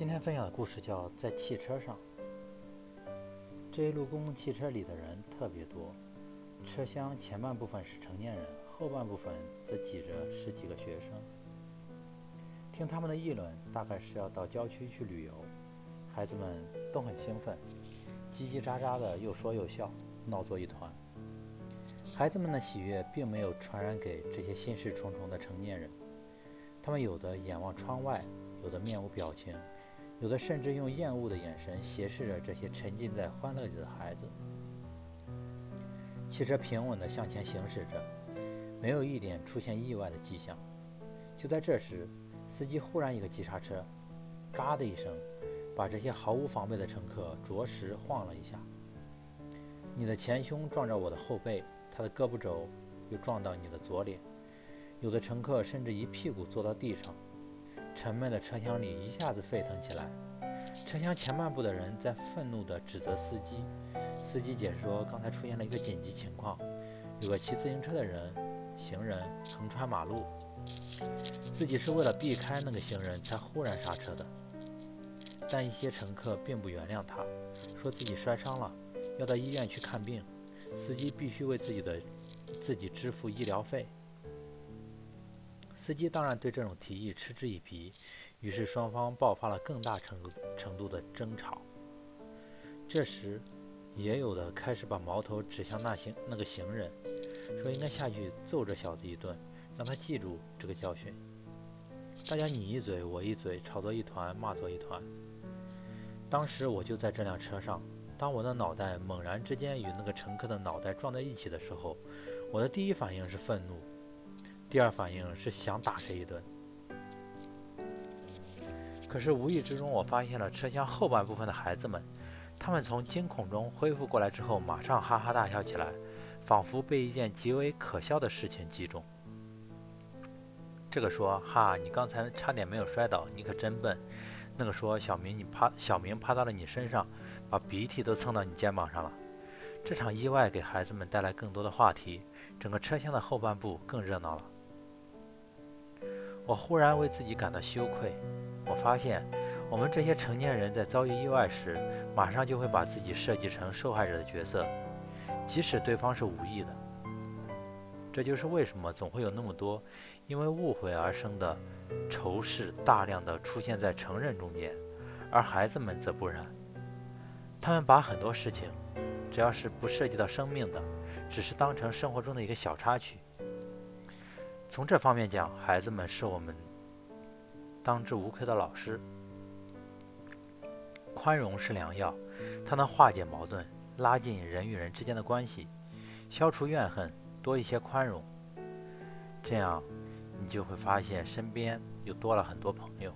今天分享的故事叫《在汽车上》。这一路公共汽车里的人特别多，车厢前半部分是成年人，后半部分则挤着十几个学生。听他们的议论，大概是要到郊区去旅游。孩子们都很兴奋，叽叽喳喳的又说又笑，闹作一团。孩子们的喜悦并没有传染给这些心事重重的成年人，他们有的眼望窗外，有的面无表情。有的甚至用厌恶的眼神斜视着这些沉浸在欢乐里的孩子。汽车平稳地向前行驶着，没有一点出现意外的迹象。就在这时，司机忽然一个急刹车，嘎的一声，把这些毫无防备的乘客着实晃了一下。你的前胸撞着我的后背，他的胳膊肘又撞到你的左脸，有的乘客甚至一屁股坐到地上。沉闷的车厢里一下子沸腾起来，车厢前半部的人在愤怒地指责司机。司机解释说，刚才出现了一个紧急情况，有个骑自行车的人、行人横穿马路，自己是为了避开那个行人才忽然刹车的。但一些乘客并不原谅他，说自己摔伤了，要到医院去看病，司机必须为自己的自己支付医疗费。司机当然对这种提议嗤之以鼻，于是双方爆发了更大程度程度的争吵。这时，也有的开始把矛头指向那行那个行人，说应该下去揍这小子一顿，让他记住这个教训。大家你一嘴我一嘴，吵作一团，骂作一团。当时我就在这辆车上，当我的脑袋猛然之间与那个乘客的脑袋撞在一起的时候，我的第一反应是愤怒。第二反应是想打谁一顿，可是无意之中，我发现了车厢后半部分的孩子们，他们从惊恐中恢复过来之后，马上哈哈大笑起来，仿佛被一件极为可笑的事情击中。这个说：“哈，你刚才差点没有摔倒，你可真笨。”那个说：“小明，你趴，小明趴到了你身上，把鼻涕都蹭到你肩膀上了。”这场意外给孩子们带来更多的话题，整个车厢的后半部更热闹了。我忽然为自己感到羞愧。我发现，我们这些成年人在遭遇意外时，马上就会把自己设计成受害者的角色，即使对方是无意的。这就是为什么总会有那么多因为误会而生的仇视大量的出现在成人中间，而孩子们则不然。他们把很多事情，只要是不涉及到生命的，只是当成生活中的一个小插曲。从这方面讲，孩子们是我们当之无愧的老师。宽容是良药，它能化解矛盾，拉近人与人之间的关系，消除怨恨，多一些宽容，这样你就会发现身边又多了很多朋友。